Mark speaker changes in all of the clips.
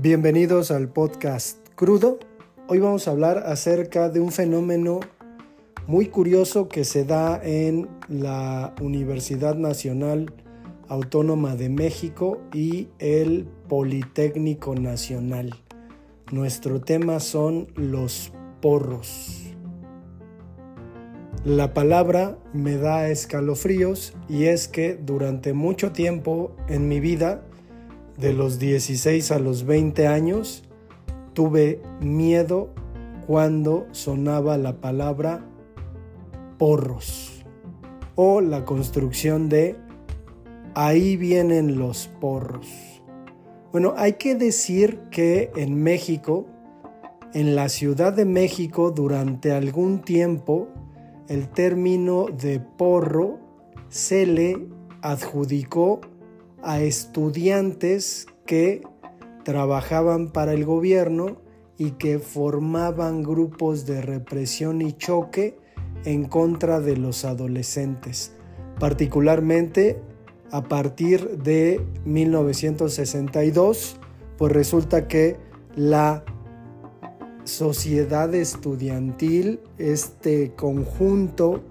Speaker 1: Bienvenidos al podcast Crudo. Hoy vamos a hablar acerca de un fenómeno muy curioso que se da en la Universidad Nacional Autónoma de México y el Politécnico Nacional. Nuestro tema son los porros. La palabra me da escalofríos y es que durante mucho tiempo en mi vida de los 16 a los 20 años, tuve miedo cuando sonaba la palabra porros o la construcción de ahí vienen los porros. Bueno, hay que decir que en México, en la Ciudad de México, durante algún tiempo, el término de porro se le adjudicó a estudiantes que trabajaban para el gobierno y que formaban grupos de represión y choque en contra de los adolescentes, particularmente a partir de 1962, pues resulta que la sociedad estudiantil, este conjunto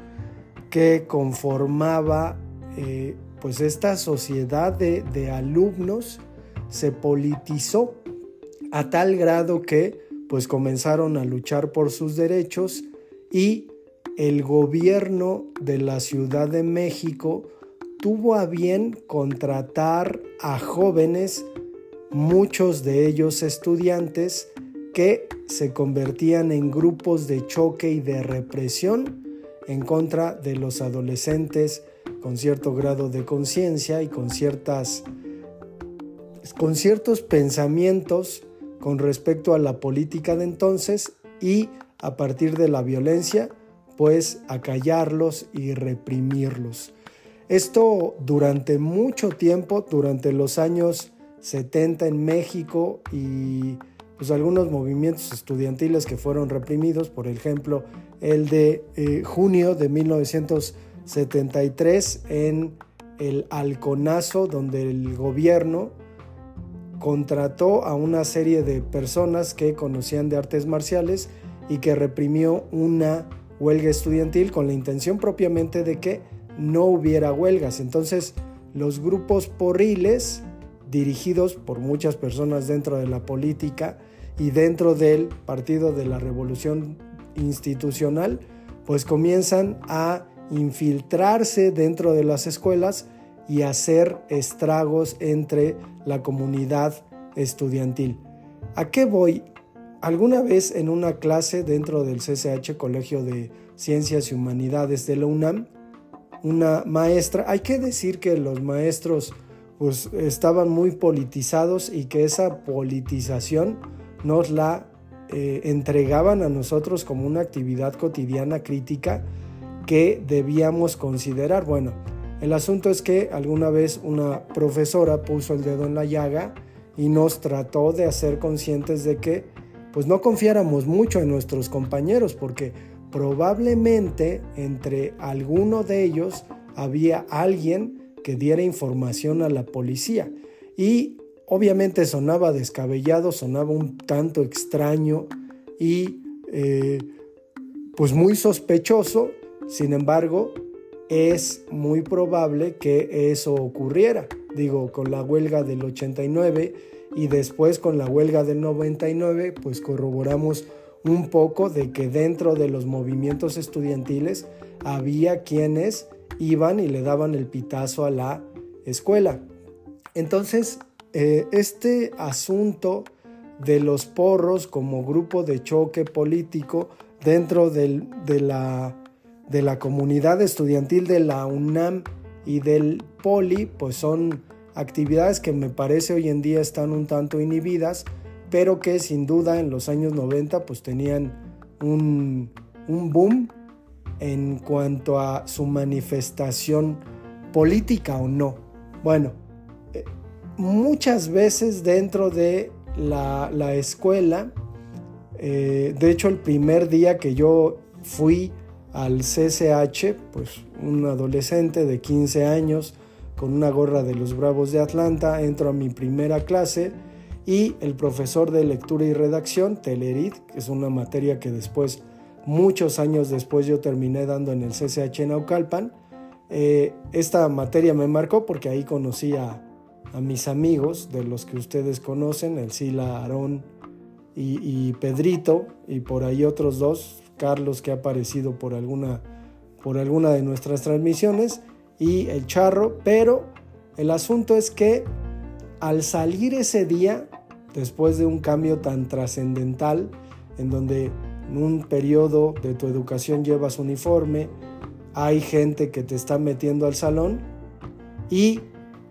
Speaker 1: que conformaba eh, pues esta sociedad de, de alumnos se politizó a tal grado que pues comenzaron a luchar por sus derechos y el gobierno de la Ciudad de México tuvo a bien contratar a jóvenes, muchos de ellos estudiantes, que se convertían en grupos de choque y de represión en contra de los adolescentes con cierto grado de conciencia y con ciertas con ciertos pensamientos con respecto a la política de entonces y a partir de la violencia, pues acallarlos y reprimirlos. Esto durante mucho tiempo, durante los años 70 en México y pues algunos movimientos estudiantiles que fueron reprimidos, por ejemplo, el de eh, junio de 1973 en el Alconazo, donde el gobierno contrató a una serie de personas que conocían de artes marciales y que reprimió una huelga estudiantil con la intención propiamente de que no hubiera huelgas. Entonces, los grupos porriles, dirigidos por muchas personas dentro de la política y dentro del Partido de la Revolución Institucional, pues comienzan a infiltrarse dentro de las escuelas y hacer estragos entre la comunidad estudiantil. ¿A qué voy? Alguna vez en una clase dentro del CCH, Colegio de Ciencias y Humanidades de la UNAM, una maestra, hay que decir que los maestros pues estaban muy politizados y que esa politización nos la eh, entregaban a nosotros como una actividad cotidiana crítica que debíamos considerar. Bueno, el asunto es que alguna vez una profesora puso el dedo en la llaga y nos trató de hacer conscientes de que pues no confiáramos mucho en nuestros compañeros porque probablemente entre alguno de ellos había alguien que diera información a la policía y obviamente sonaba descabellado, sonaba un tanto extraño y eh, pues muy sospechoso, sin embargo es muy probable que eso ocurriera. Digo, con la huelga del 89 y después con la huelga del 99, pues corroboramos un poco de que dentro de los movimientos estudiantiles había quienes iban y le daban el pitazo a la escuela. Entonces, eh, este asunto de los porros como grupo de choque político dentro de la de la comunidad estudiantil de la UNAM y del Poli, pues son actividades que me parece hoy en día están un tanto inhibidas, pero que sin duda en los años 90 pues tenían un, un boom en cuanto a su manifestación política o no. Bueno, eh, muchas veces dentro de la, la escuela, eh, de hecho el primer día que yo fui al CCH, pues un adolescente de 15 años con una gorra de los Bravos de Atlanta, entro a mi primera clase y el profesor de lectura y redacción, Telerit, que es una materia que después, muchos años después, yo terminé dando en el CCH en Naucalpan. Eh, esta materia me marcó porque ahí conocí a, mis amigos, de los que ustedes conocen, el Sila, Aarón y, Pedrito, y por ahí otros dos, Carlos que ha aparecido por alguna, por alguna de nuestras transmisiones, y el Charro, pero el asunto es que al salir ese día, después de un cambio tan trascendental, en donde en un periodo de tu educación llevas uniforme, hay gente que te está metiendo al salón y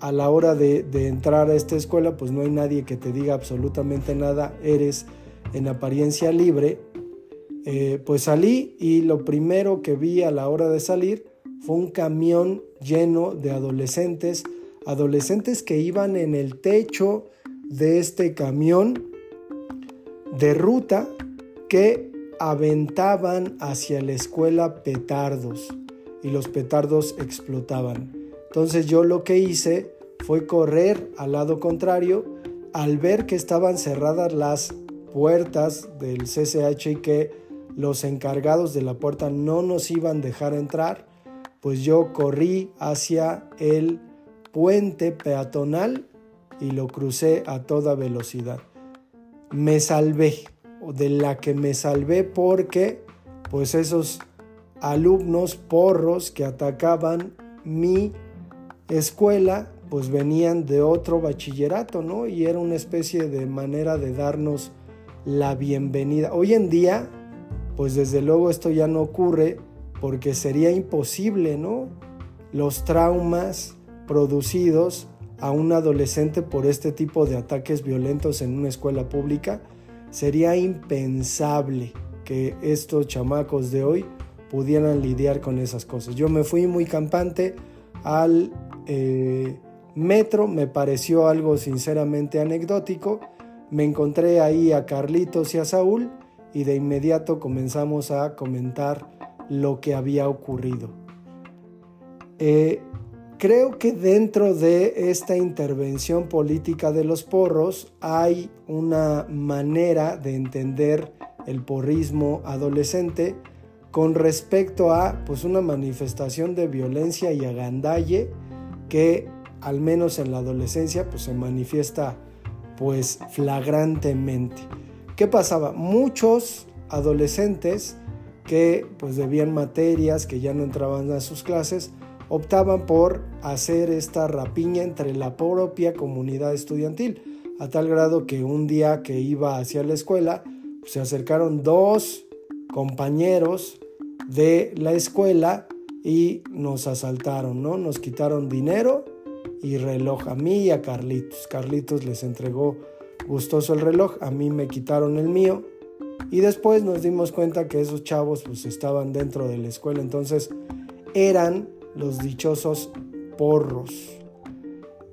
Speaker 1: a la hora de, entrar a esta escuela pues no hay nadie que te diga absolutamente nada, eres en apariencia libre, eh, pues salí y lo primero que vi a la hora de salir fue un camión lleno de adolescentes, adolescentes que iban en el techo de este camión de ruta que aventaban hacia la escuela petardos y los petardos explotaban. Entonces yo lo que hice fue correr al lado contrario al ver que estaban cerradas las puertas del CCH y que los encargados de la puerta no nos iban a dejar entrar, pues yo corrí hacia el puente peatonal y lo crucé a toda velocidad. Me salvé, de la que me salvé porque pues esos alumnos porros que atacaban mi escuela pues venían de otro bachillerato, ¿no? Y era una especie de manera de darnos la bienvenida. Hoy en día, pues desde luego esto ya no ocurre porque sería imposible, ¿no? Los traumas producidos a un adolescente por este tipo de ataques violentos en una escuela pública, sería impensable que estos chamacos de hoy pudieran lidiar con esas cosas. Yo me fui muy campante al eh, metro, me pareció algo sinceramente anecdótico, me encontré ahí a Carlitos y a Saúl y de inmediato comenzamos a comentar lo que había ocurrido. Eh, creo que dentro de esta intervención política de los porros hay una manera de entender el porrismo adolescente con respecto a pues una manifestación de violencia y agandalle que al menos en la adolescencia pues se manifiesta pues flagrantemente. ¿Qué pasaba? Muchos adolescentes que pues debían materias, que ya no entraban a sus clases, optaban por hacer esta rapiña entre la propia comunidad estudiantil, a tal grado que un día que iba hacia la escuela, se acercaron dos compañeros de la escuela y nos asaltaron, ¿no? Nos quitaron dinero y reloj a mí y a Carlitos. Carlitos les entregó gustoso el reloj, a mí me quitaron el mío y después nos dimos cuenta que esos chavos pues estaban dentro de la escuela, entonces eran los dichosos porros.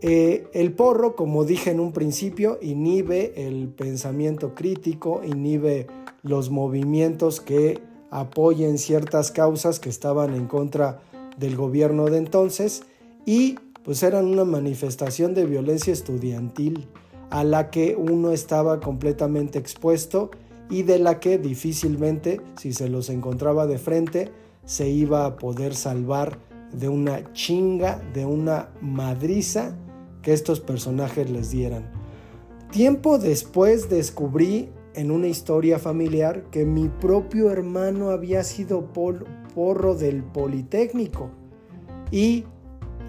Speaker 1: Eh, el porro, como dije en un principio, inhibe el pensamiento crítico, inhibe los movimientos que apoyen ciertas causas que estaban en contra del gobierno de entonces y pues eran una manifestación de violencia estudiantil a la que uno estaba completamente expuesto y de la que difícilmente, si se los encontraba de frente, se iba a poder salvar de una chinga, de una madriza que estos personajes les dieran. Tiempo después descubrí en una historia familiar que mi propio hermano había sido porro del Politécnico y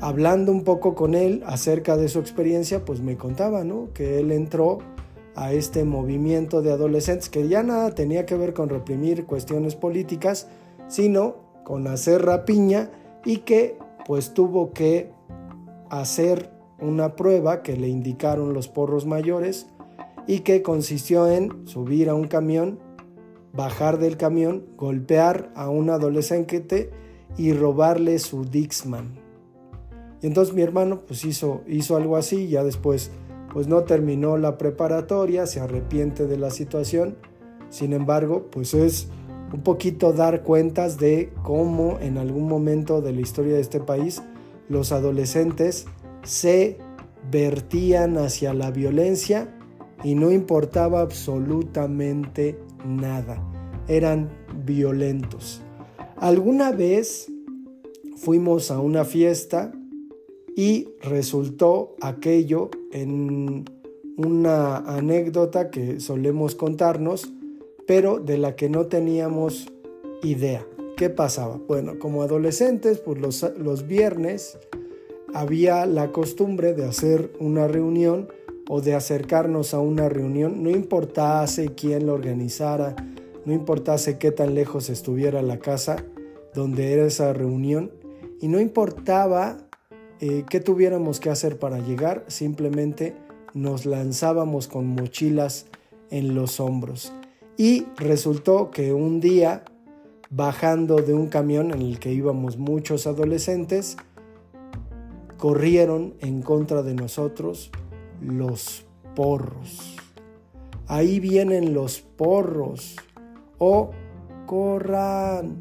Speaker 1: hablando un poco con él acerca de su experiencia, pues me contaba, ¿no? Que él entró a este movimiento de adolescentes que ya nada tenía que ver con reprimir cuestiones políticas, sino con hacer rapiña y que pues tuvo que hacer una prueba que le indicaron los porros mayores y que consistió en subir a un camión, bajar del camión, golpear a un adolescente y robarle su Dixman. Y entonces mi hermano pues hizo, hizo algo así, ya después pues no terminó la preparatoria, se arrepiente de la situación, sin embargo pues es un poquito dar cuentas de cómo en algún momento de la historia de este país los adolescentes se vertían hacia la violencia y no importaba absolutamente nada. Eran violentos. Alguna vez fuimos a una fiesta y resultó aquello en una anécdota que solemos contarnos, pero de la que no teníamos idea. ¿Qué pasaba? Bueno, como adolescentes, pues los, los viernes había la costumbre de hacer una reunión o de acercarnos a una reunión, no importase quién lo organizara, no importase qué tan lejos estuviera la casa donde era esa reunión, y no importaba eh, qué tuviéramos que hacer para llegar, simplemente nos lanzábamos con mochilas en los hombros. Y resultó que un día, bajando de un camión en el que íbamos muchos adolescentes, corrieron en contra de nosotros los porros. Ahí vienen los porros. O corran.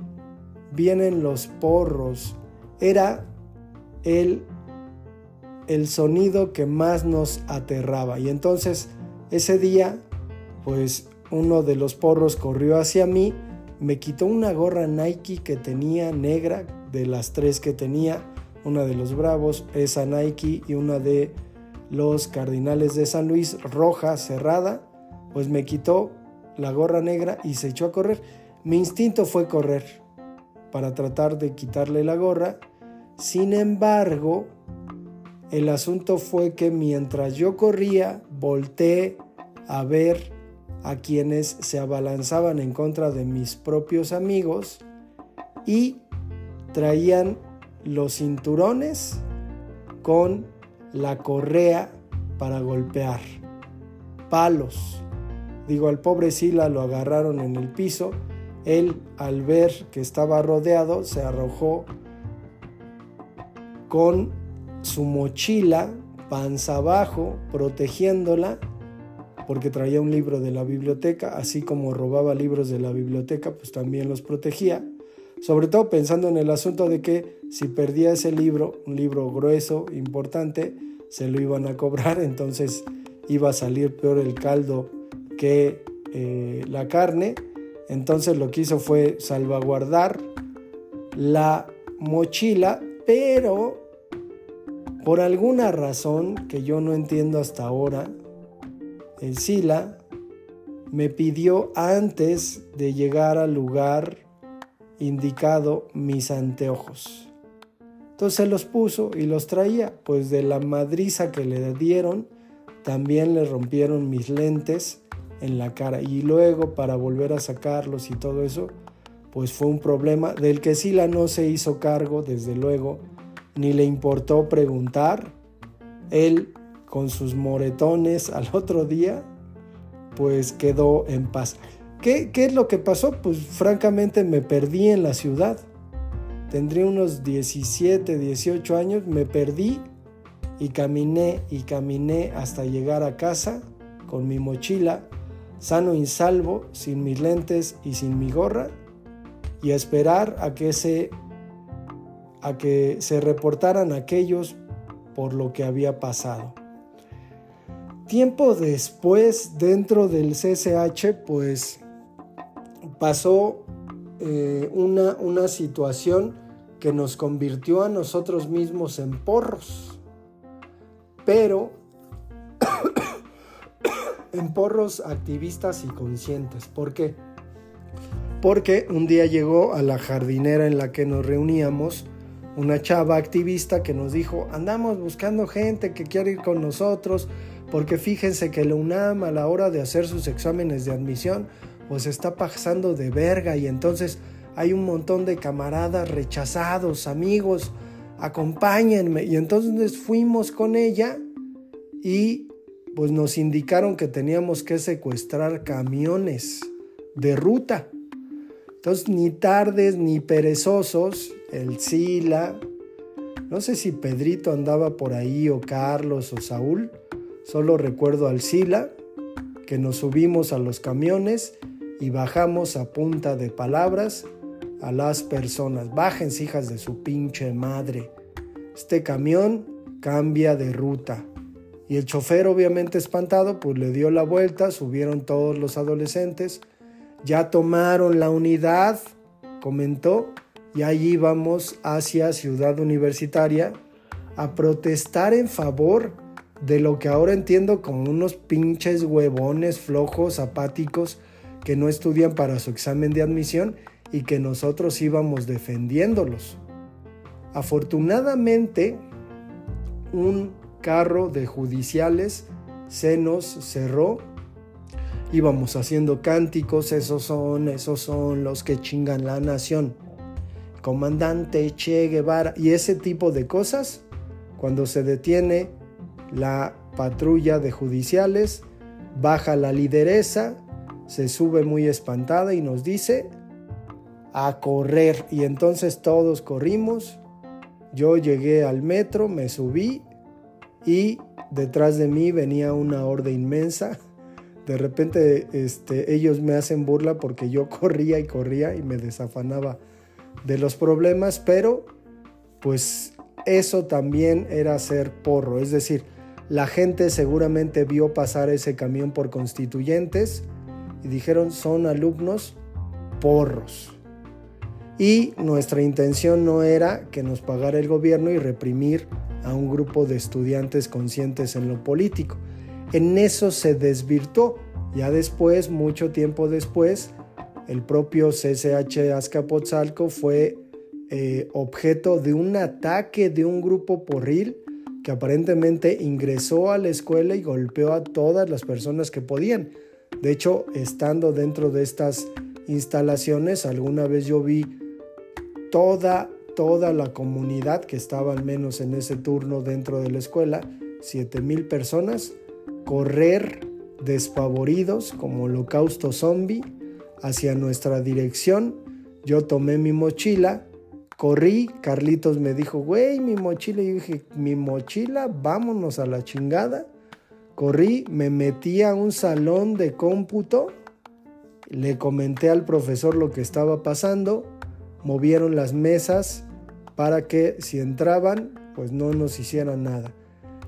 Speaker 1: Vienen los porros. Era el, el sonido que más nos aterraba. Y entonces ese día, pues uno de los porros corrió hacia mí, me quitó una gorra Nike que tenía negra, de las tres que tenía, una de los Bravos, esa Nike y una de los Cardinales de San Luis, roja, cerrada, pues me quitó la gorra negra y se echó a correr. Mi instinto fue correr para tratar de quitarle la gorra. Sin embargo, el asunto fue que mientras yo corría, volteé a ver a quienes se abalanzaban en contra de mis propios amigos y traían los cinturones con la correa para golpear, palos. Digo, al pobre Sila lo agarraron en el piso. Él, al ver que estaba rodeado, se arrojó con su mochila panza abajo, protegiéndola, porque traía un libro de la biblioteca, así como robaba libros de la biblioteca, pues también los protegía. Sobre todo pensando en el asunto de que si perdía ese libro, un libro grueso, importante, se lo iban a cobrar, entonces iba a salir peor el caldo que eh, la carne. Entonces lo que hizo fue salvaguardar la mochila, pero por alguna razón que yo no entiendo hasta ahora, el Sila me pidió antes de llegar al lugar indicado mis anteojos. Entonces los puso y los traía, pues de la madriza que le dieron, también le rompieron mis lentes en la cara. Y luego para volver a sacarlos y todo eso, pues fue un problema del que Sila no se hizo cargo, desde luego, ni le importó preguntar. Él, con sus moretones al otro día, pues quedó en paz. ¿Qué, ¿Qué, es lo que pasó? Pues francamente me perdí en la ciudad. Tendría unos 17, 18 años, me perdí y caminé y caminé hasta llegar a casa con mi mochila, sano y salvo, sin mis lentes y sin mi gorra, y esperar a que se, a que se reportaran aquellos por lo que había pasado. Tiempo después, dentro del CCH, pues pasó eh, una, una situación que nos convirtió a nosotros mismos en porros, pero en porros activistas y conscientes. ¿Por qué? Porque un día llegó a la jardinera en la que nos reuníamos una chava activista que nos dijo, andamos buscando gente que quiere ir con nosotros, porque fíjense que la UNAM a la hora de hacer sus exámenes de admisión, pues está pasando de verga y entonces hay un montón de camaradas rechazados, amigos, acompáñenme. Y entonces fuimos con ella y pues nos indicaron que teníamos que secuestrar camiones de ruta. Entonces ni tardes ni perezosos, el Sila, no sé si Pedrito andaba por ahí o Carlos o Saúl, solo recuerdo al Sila, que nos subimos a los camiones y bajamos a punta de palabras a las personas. Bájense, hijas de su pinche madre. Este camión cambia de ruta. Y el chofer obviamente espantado, pues le dio la vuelta, subieron todos los adolescentes, ya tomaron la unidad, comentó, y allí vamos hacia Ciudad Universitaria a protestar en favor de lo que ahora entiendo como unos pinches huevones flojos, apáticos, que no estudian para su examen de admisión y que nosotros íbamos defendiéndolos. Afortunadamente, un carro de judiciales se nos cerró. Íbamos haciendo cánticos, esos son, esos son los que chingan la nación. Comandante Che Guevara y ese tipo de cosas, cuando se detiene la patrulla de judiciales, baja la lideresa, se sube muy espantada y nos dice a correr. Y entonces todos corrimos. Yo llegué al metro, me subí y detrás de mí venía una horda inmensa. De repente este, ellos me hacen burla porque yo corría y corría y me desafanaba de los problemas, pero pues eso también era ser porro, es decir, la gente seguramente vio pasar ese camión por constituyentes y dijeron son alumnos porros. Y nuestra intención no era que nos pagara el gobierno y reprimir a un grupo de estudiantes conscientes en lo político. En eso se desvirtuó. Ya después, mucho tiempo después, el propio CCH Azcapotzalco fue eh, objeto de un ataque de un grupo porril que aparentemente ingresó a la escuela y golpeó a todas las personas que podían. De hecho, estando dentro de estas instalaciones, alguna vez yo vi toda, toda la comunidad que estaba al menos en ese turno dentro de la escuela, mil personas, correr despavoridos como holocausto zombie hacia nuestra dirección. Yo tomé mi mochila, corrí, Carlitos me dijo, güey, mi mochila. Yo dije, mi mochila, vámonos a la chingada. Corrí, me metí a un salón de cómputo, le comenté al profesor lo que estaba pasando, movieron las mesas para que si entraban, pues no nos hicieran nada.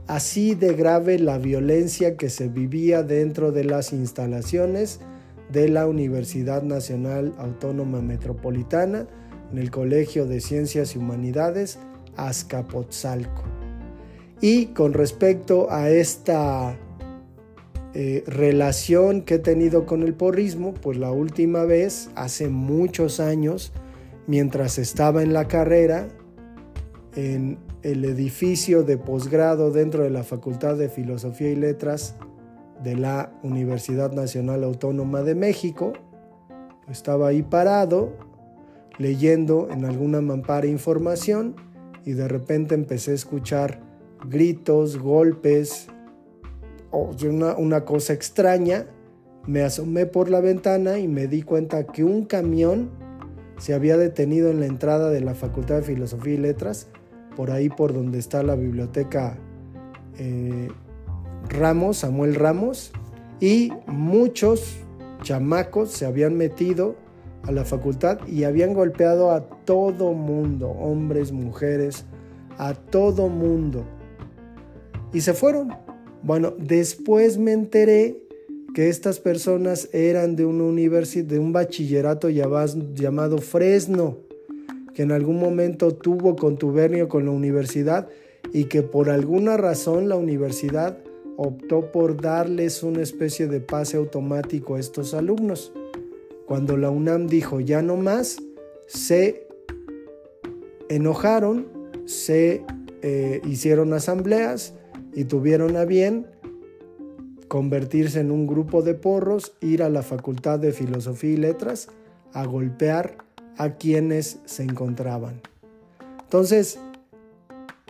Speaker 1: Así de grave la violencia que se vivía dentro de las instalaciones de la Universidad Nacional Autónoma Metropolitana, en el Colegio de Ciencias y Humanidades Azcapotzalco. Y con respecto a esta eh, relación que he tenido con el porrismo, pues la última vez, hace muchos años, mientras estaba en la carrera, en el edificio de posgrado dentro de la Facultad de Filosofía y Letras de la Universidad Nacional Autónoma de México, estaba ahí parado leyendo en alguna mampara información y de repente empecé a escuchar gritos, golpes, una, una cosa extraña. Me asomé por la ventana y me di cuenta que un camión se había detenido en la entrada de la Facultad de Filosofía y Letras, por ahí por donde está la biblioteca eh, Ramos, Samuel Ramos, y muchos chamacos se habían metido a la facultad y habían golpeado a todo mundo, hombres, mujeres, a todo mundo. Y se fueron. Bueno, después me enteré que estas personas eran de una universidad, de un bachillerato llamado Fresno, que en algún momento tuvo contubernio con la universidad y que por alguna razón la universidad optó por darles una especie de pase automático a estos alumnos. Cuando la UNAM dijo ya no más, se enojaron, se eh, hicieron asambleas y tuvieron a bien convertirse en un grupo de porros, ir a la Facultad de Filosofía y Letras a golpear a quienes se encontraban. Entonces,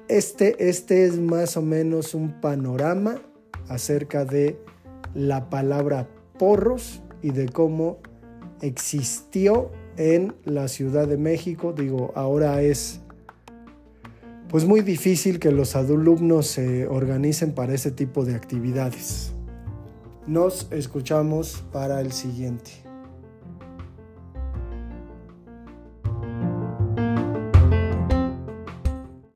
Speaker 1: este, este es más o menos un panorama acerca de la palabra porros y de cómo existió en la Ciudad de México. Digo, ahora es pues muy difícil que los alumnos se organicen para ese tipo de actividades. Nos escuchamos para el siguiente.